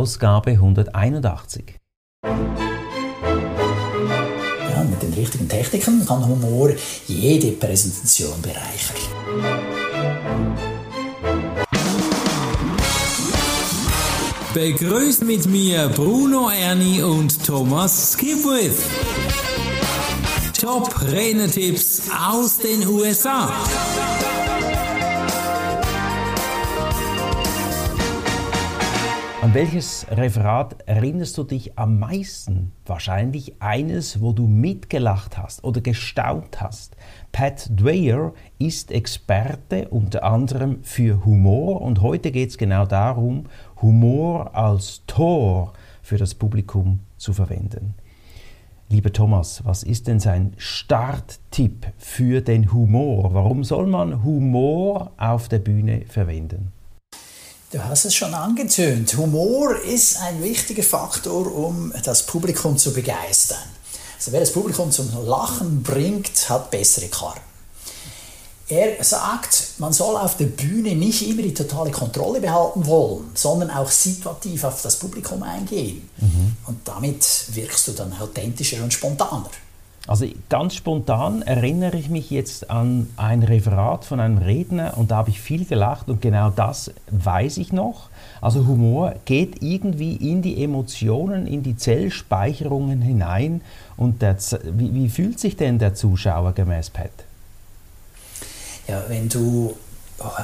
Ausgabe 181. Ja, mit den richtigen Techniken kann Humor jede Präsentation bereichern. Begrüßt mit mir Bruno Erni und Thomas Skipwith. Top Renetipps aus den USA. An welches Referat erinnerst du dich am meisten? Wahrscheinlich eines, wo du mitgelacht hast oder gestaunt hast. Pat Dwyer ist Experte unter anderem für Humor und heute geht es genau darum, Humor als Tor für das Publikum zu verwenden. Lieber Thomas, was ist denn sein Starttipp für den Humor? Warum soll man Humor auf der Bühne verwenden? Du hast es schon angetönt. Humor ist ein wichtiger Faktor, um das Publikum zu begeistern. Also wer das Publikum zum Lachen bringt, hat bessere Karten. Er sagt, man soll auf der Bühne nicht immer die totale Kontrolle behalten wollen, sondern auch situativ auf das Publikum eingehen. Mhm. Und damit wirkst du dann authentischer und spontaner. Also ganz spontan erinnere ich mich jetzt an ein Referat von einem Redner und da habe ich viel gelacht und genau das weiß ich noch. Also Humor geht irgendwie in die Emotionen, in die Zellspeicherungen hinein und der, wie, wie fühlt sich denn der Zuschauer gemäß Pat? Ja, wenn du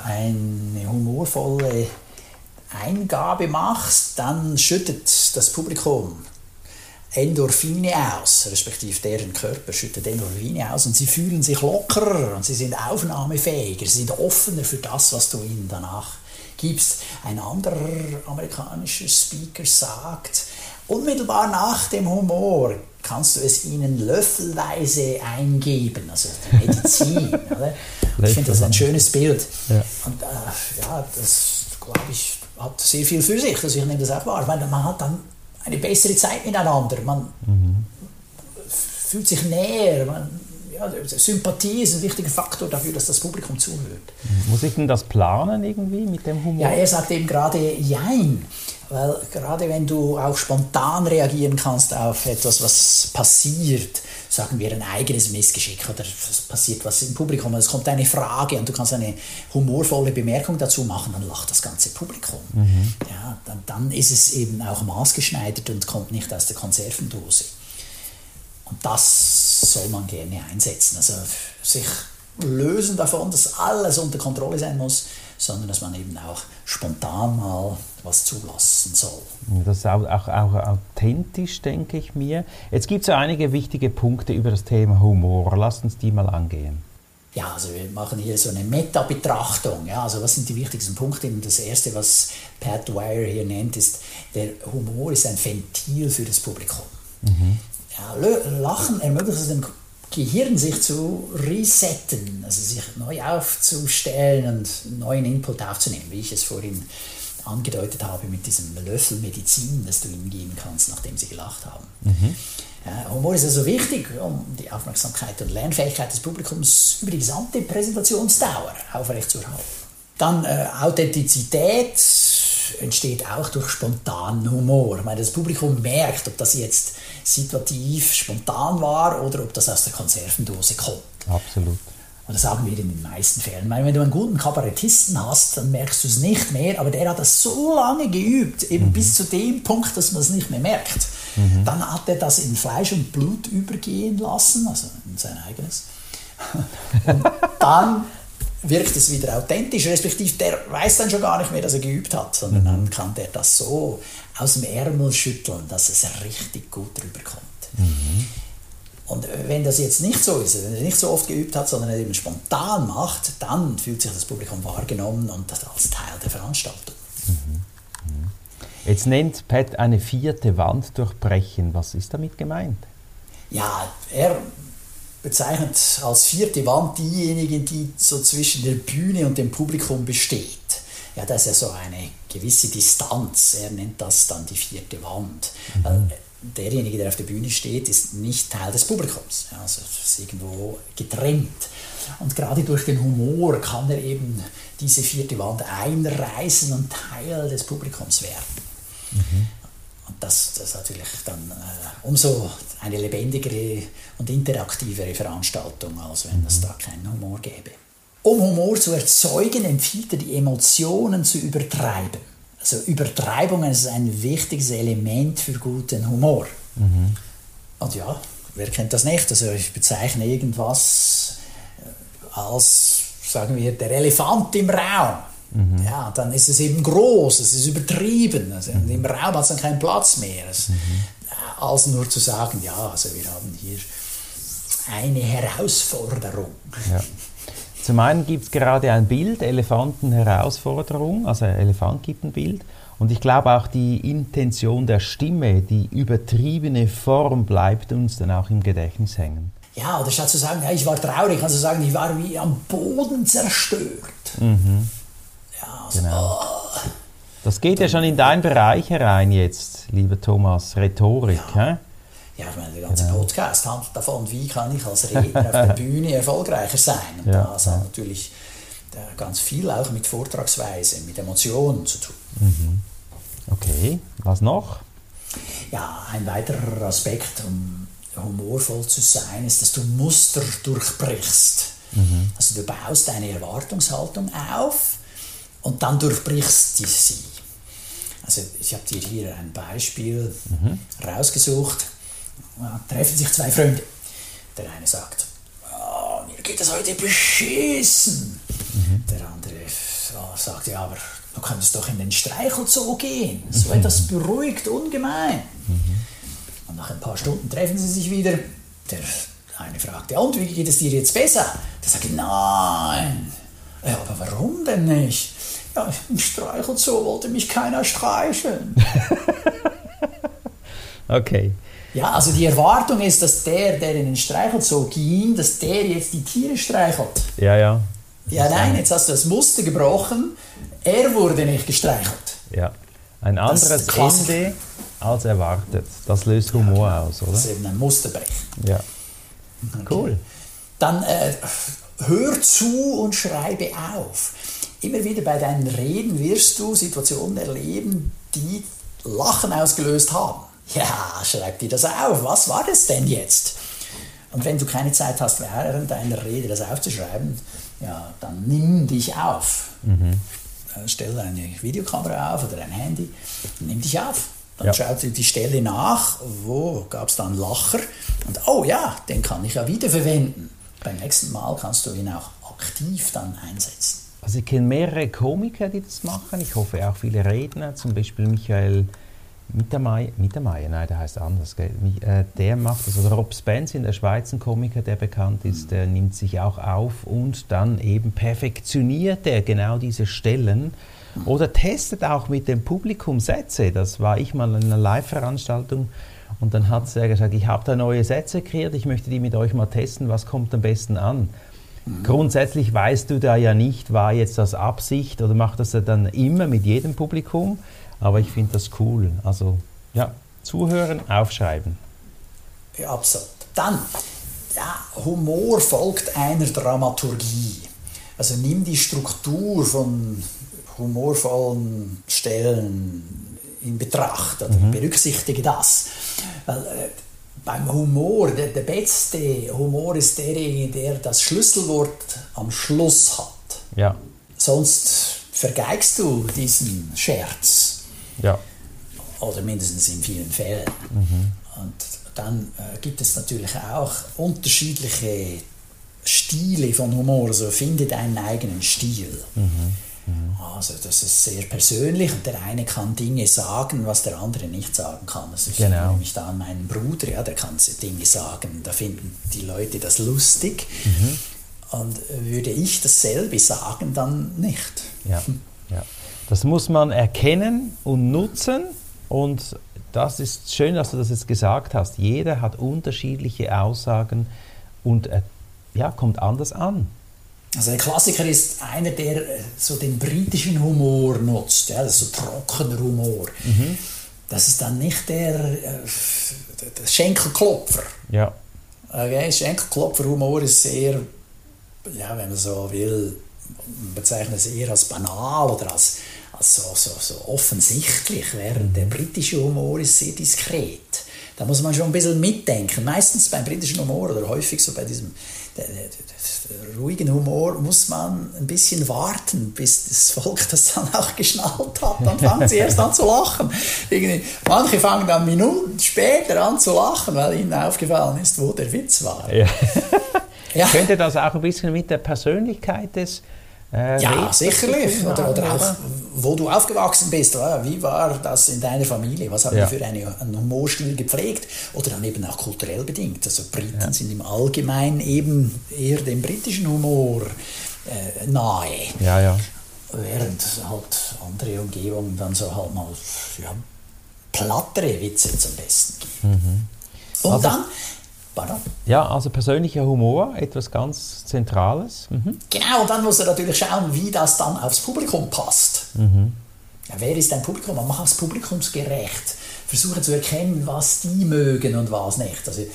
eine humorvolle Eingabe machst, dann schüttet das Publikum Endorphine aus, respektive deren Körper schüttet Endorphine aus und sie fühlen sich lockerer und sie sind aufnahmefähiger, sie sind offener für das, was du ihnen danach gibst. Ein anderer amerikanischer Speaker sagt, unmittelbar nach dem Humor kannst du es ihnen löffelweise eingeben, also Medizin. oder? Ich finde das ein schönes Bild. Ja. Und äh, ja, das glaube ich hat sehr viel für sich, also ich nehme das auch wahr, weil man hat dann eine bessere Zeit miteinander. Man mhm. fühlt sich näher. Man, ja, Sympathie ist ein wichtiger Faktor dafür, dass das Publikum zuhört. Muss ich denn das planen irgendwie mit dem Humor? Ja, er sagt eben gerade Jein. Weil gerade wenn du auch spontan reagieren kannst auf etwas, was passiert, sagen wir ein eigenes Missgeschick oder es passiert was im Publikum, es kommt eine Frage und du kannst eine humorvolle Bemerkung dazu machen, dann lacht das ganze Publikum. Mhm. Ja, dann, dann ist es eben auch maßgeschneidert und kommt nicht aus der Konservendose. Und das soll man gerne einsetzen. Also sich lösen davon, dass alles unter Kontrolle sein muss, sondern dass man eben auch spontan mal was zulassen soll. Das ist auch, auch, auch authentisch, denke ich mir. Jetzt gibt es ja einige wichtige Punkte über das Thema Humor. Lass uns die mal angehen. Ja, also wir machen hier so eine Meta-Betrachtung. Ja, also was sind die wichtigsten Punkte? Und das erste, was Pat Dwyer hier nennt, ist, der Humor ist ein Ventil für das Publikum. Mhm. Ja, Lachen ermöglicht es dem Gehirn sich zu resetten, also sich neu aufzustellen und neuen Input aufzunehmen, wie ich es vorhin angedeutet habe mit diesem Löffel Medizin, das du ihnen geben kannst, nachdem sie gelacht haben. Mhm. Ja, Humor ist also wichtig, um die Aufmerksamkeit und Lernfähigkeit des Publikums über die gesamte Präsentationsdauer aufrechtzuerhalten. Dann äh, Authentizität entsteht auch durch spontanen Humor. Ich meine, das Publikum merkt, ob das jetzt situativ spontan war oder ob das aus der Konservendose kommt. Absolut. Und das sagen wir in den meisten Fällen. Meine, wenn du einen guten Kabarettisten hast, dann merkst du es nicht mehr, aber der hat das so lange geübt, eben mhm. bis zu dem Punkt, dass man es nicht mehr merkt. Mhm. Dann hat er das in Fleisch und Blut übergehen lassen, also in sein eigenes. Und dann wirkt es wieder authentisch, respektive der weiß dann schon gar nicht mehr, dass er geübt hat, sondern mhm. dann kann der das so aus dem Ärmel schütteln, dass es richtig gut rüberkommt. Mhm. Und wenn das jetzt nicht so ist, wenn er nicht so oft geübt hat, sondern er eben spontan macht, dann fühlt sich das Publikum wahrgenommen und das als Teil der Veranstaltung. Mhm. Jetzt nennt Pat eine vierte Wand durchbrechen. Was ist damit gemeint? Ja, er bezeichnet als vierte Wand diejenigen, die so zwischen der Bühne und dem Publikum besteht. Ja, das ist ja so eine gewisse Distanz. Er nennt das dann die vierte Wand. Mhm. derjenige, der auf der Bühne steht, ist nicht Teil des Publikums. Ja, also ist irgendwo getrennt. Und gerade durch den Humor kann er eben diese vierte Wand einreißen und Teil des Publikums werden. Und das, das ist natürlich dann äh, umso eine lebendigere und interaktivere Veranstaltung, als wenn es da keinen Humor gäbe. Um Humor zu erzeugen, empfiehlt er, die Emotionen zu übertreiben. Also Übertreibung ist ein wichtiges Element für guten Humor. Und ja, wer kennt das nicht? Also ich bezeichne irgendwas äh, als, sagen wir, der Elefant im Raum. Mhm. Ja, dann ist es eben groß, es ist übertrieben. Also mhm. Im Raum hat es dann keinen Platz mehr. Also, mhm. Als nur zu sagen, ja, also wir haben hier eine Herausforderung. Ja. Zum einen gibt es gerade ein Bild, Elefantenherausforderung, also ein Elefant gibt ein Bild. Und ich glaube auch die Intention der Stimme, die übertriebene Form bleibt uns dann auch im Gedächtnis hängen. Ja, oder statt zu sagen, ja, ich war traurig, kannst du sagen, ich war wie am Boden zerstört. Mhm. Also, genau. Oh. Das geht ja schon in deinen Bereich herein jetzt, lieber Thomas, Rhetorik. Ja. Ja, ich meine, der ganze genau. Podcast handelt davon, wie kann ich als Redner auf der Bühne erfolgreicher sein. Und ja. das hat natürlich ganz viel auch mit Vortragsweise, mit Emotionen zu tun. Mhm. Okay, was noch? Ja, ein weiterer Aspekt, um humorvoll zu sein, ist, dass du Muster durchbrichst. Mhm. Also du baust eine Erwartungshaltung auf und dann durchbrichst du sie. Also ich habe dir hier ein Beispiel mhm. rausgesucht. Da treffen sich zwei Freunde. Der eine sagt, oh, mir geht es heute beschissen. Mhm. Der andere sagt, ja, aber du könntest doch in den Streichelzoo gehen. So mhm. etwas beruhigt ungemein. Mhm. Und nach ein paar Stunden treffen sie sich wieder. Der eine fragt, ja, und wie geht es dir jetzt besser? Der sagt, nein. Ja, aber warum denn nicht? Ja, im Streichelzoo wollte mich keiner streicheln. okay. Ja, also die Erwartung ist, dass der, der in den Streichelzoo ging, dass der jetzt die Tiere streichelt. Ja, ja. Ja, nein, jetzt hast du das Muster gebrochen. Er wurde nicht gestreichelt. Ja. Ein anderes Ende als erwartet. Das löst Humor ja, aus, oder? Das ist eben ein Musterbrechen. Ja. Okay. Cool. Dann äh, hör zu und schreibe auf. Immer wieder bei deinen Reden wirst du Situationen erleben, die Lachen ausgelöst haben. Ja, schreib dir das auf. Was war das denn jetzt? Und wenn du keine Zeit hast, während deiner Rede das aufzuschreiben, ja, dann nimm dich auf. Mhm. Äh, stell eine Videokamera auf oder ein Handy, nimm dich auf. Dann ja. schaut dir die Stelle nach, wo gab es dann Lacher und oh ja, den kann ich ja wiederverwenden. Beim nächsten Mal kannst du ihn auch aktiv dann einsetzen. Also ich kenne mehrere Komiker, die das machen. Ich hoffe auch viele Redner, zum Beispiel Michael Mittermeier, Mittermeier, nein, der heißt anders. Gell? Äh, der macht das, also Rob Spence in der Schweiz, ein Komiker, der bekannt ist, der nimmt sich auch auf und dann eben perfektioniert er genau diese Stellen oder testet auch mit dem Publikum Sätze. Das war ich mal in einer Live-Veranstaltung und dann hat er gesagt, ich habe da neue Sätze kreiert, ich möchte die mit euch mal testen, was kommt am besten an? Mhm. Grundsätzlich weißt du da ja nicht, war jetzt das Absicht oder macht das er dann immer mit jedem Publikum, aber ich finde das cool. Also ja, zuhören, aufschreiben. Ja, absolut. Dann, ja, Humor folgt einer Dramaturgie. Also nimm die Struktur von humorvollen Stellen in Betracht oder mhm. berücksichtige das. Weil, äh, beim Humor, der, der beste Humor ist derjenige, der das Schlüsselwort am Schluss hat. Ja. Sonst vergeigst du diesen Scherz. Ja. Oder mindestens in vielen Fällen. Mhm. Und dann äh, gibt es natürlich auch unterschiedliche Stile von Humor. Also finde deinen eigenen Stil. Mhm. Also das ist sehr persönlich und der eine kann Dinge sagen, was der andere nicht sagen kann. Also ich genau. erinnere mich da an meinen Bruder, ja, der kann Dinge sagen, da finden die Leute das lustig. Mhm. Und würde ich dasselbe sagen, dann nicht. Ja, ja. Das muss man erkennen und nutzen und das ist schön, dass du das jetzt gesagt hast. Jeder hat unterschiedliche Aussagen und er ja, kommt anders an. Also ein Klassiker ist einer, der äh, so den britischen Humor nutzt, ja, das ist so trockener Humor. Mhm. Das ist dann nicht der, äh, der Schenkelklopfer. Ja. Okay, Schenkelklopfer-Humor ist sehr, ja, wenn man so will, man bezeichnet es eher als banal oder als, also so, so offensichtlich, während der britische Humor ist sehr diskret. Da muss man schon ein bisschen mitdenken. Meistens beim britischen Humor oder häufig so bei diesem ruhigen Humor muss man ein bisschen warten, bis das Volk das dann auch geschnallt hat. Dann fangen sie erst an zu lachen. Irgendwie, manche fangen dann Minuten später an zu lachen, weil ihnen aufgefallen ist, wo der Witz war. Ja. ja. Könnte das auch ein bisschen mit der Persönlichkeit des äh, ja, sicherlich. Oder, oder auch, wo du aufgewachsen bist. Wie war das in deiner Familie? Was haben ja. die für eine, einen Humorstil gepflegt? Oder dann eben auch kulturell bedingt. Also Briten ja. sind im Allgemeinen eben eher dem britischen Humor äh, nahe. Ja, ja. Während halt andere Umgebungen dann so halt mal ja, plattere Witze zum Besten geben. Mhm. Und also, dann Pardon? Ja, also persönlicher Humor, etwas ganz Zentrales. Mhm. Genau, und dann muss er natürlich schauen, wie das dann aufs Publikum passt. Mhm. Ja, wer ist dein Publikum? Man macht es publikumsgerecht. Versuchen zu erkennen, was die mögen und was nicht. Also, äh,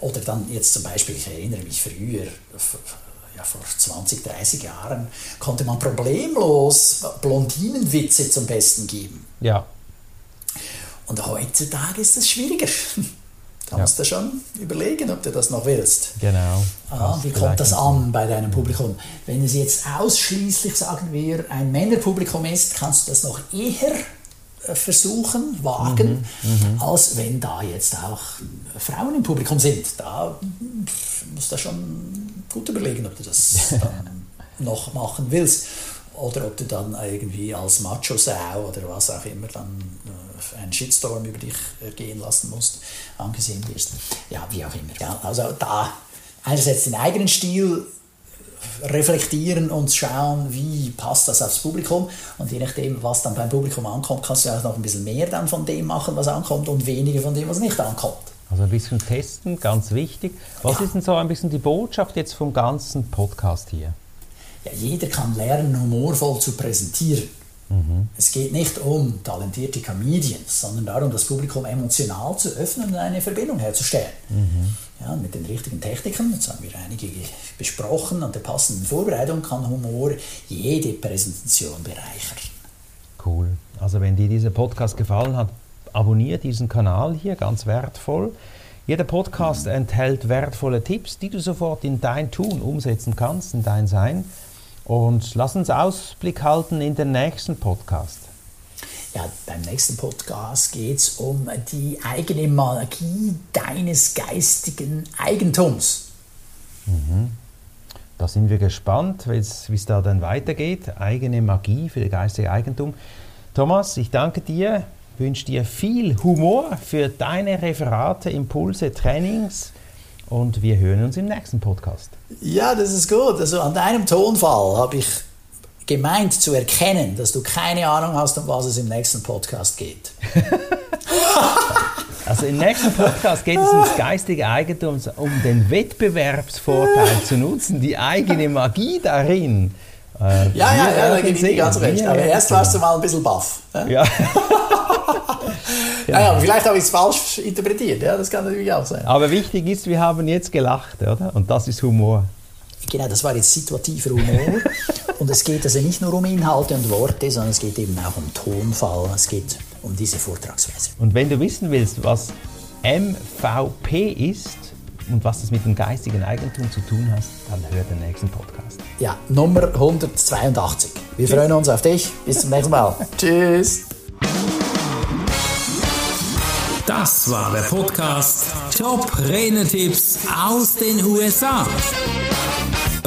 oder dann jetzt zum Beispiel, ich erinnere mich früher, ja, vor 20, 30 Jahren, konnte man problemlos Blondinenwitze zum Besten geben. Ja. Und heutzutage ist es schwieriger. Da ja. musst du schon überlegen, ob du das noch willst. Genau. Ah, wie kommt das an bei deinem Publikum? Wenn es jetzt ausschließlich, sagen wir, ein Männerpublikum ist, kannst du das noch eher äh, versuchen, wagen, mhm, mhm, als wenn da jetzt auch Frauen im Publikum sind. Da musst du schon gut überlegen, ob du das noch machen willst oder ob du dann irgendwie als Macho-Sau oder was auch immer dann äh, einen Shitstorm über dich ergehen lassen musst, angesehen wirst. Ja, wie auch immer. Also da einerseits den eigenen Stil reflektieren und schauen, wie passt das aufs Publikum und je nachdem, was dann beim Publikum ankommt, kannst du auch noch ein bisschen mehr dann von dem machen, was ankommt und weniger von dem, was nicht ankommt. Also ein bisschen testen, ganz wichtig. Was ja. ist denn so ein bisschen die Botschaft jetzt vom ganzen Podcast hier? ja, jeder kann lernen, humorvoll zu präsentieren. Mhm. Es geht nicht um talentierte Comedians, sondern darum, das Publikum emotional zu öffnen und eine Verbindung herzustellen. Mhm. Ja, mit den richtigen Techniken, jetzt haben wir einige besprochen, und der passenden Vorbereitung kann Humor jede Präsentation bereichern. Cool. Also wenn dir dieser Podcast gefallen hat, abonniere diesen Kanal hier, ganz wertvoll. Jeder Podcast mhm. enthält wertvolle Tipps, die du sofort in dein Tun umsetzen kannst, in dein Sein. Und lass uns Ausblick halten in den nächsten Podcast. Ja, beim nächsten Podcast geht es um die eigene Magie deines geistigen Eigentums. Mhm. Da sind wir gespannt, wie es da dann weitergeht. Eigene Magie für das geistige Eigentum. Thomas, ich danke dir, wünsche dir viel Humor für deine Referate, Impulse, Trainings und wir hören uns im nächsten Podcast. Ja, das ist gut. Also an deinem Tonfall habe ich gemeint zu erkennen, dass du keine Ahnung hast, um was es im nächsten Podcast geht. also im nächsten Podcast geht es ums geistige Eigentum, um den Wettbewerbsvorteil zu nutzen, die eigene Magie darin. Äh, ja, ja, ja, da gebe ich dir ganz recht. Aber erst warst du mal ein bisschen baff. Ja. ja. ja. ja vielleicht habe ich es falsch interpretiert, ja, das kann natürlich auch sein. Aber wichtig ist, wir haben jetzt gelacht, oder? Und das ist Humor. Genau, das war jetzt situativer Humor. und es geht also nicht nur um Inhalte und Worte, sondern es geht eben auch um Tonfall, es geht um diese Vortragsweise. Und wenn du wissen willst, was MVP ist und was das mit dem geistigen Eigentum zu tun hat, dann hör den nächsten Podcast. Ja, Nummer 182. Wir Tschüss. freuen uns auf dich. Bis zum nächsten Mal. Tschüss. Das war der Podcast Top Renetipps aus den USA.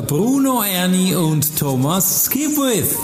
Bruno Ernie und Thomas Skipwith.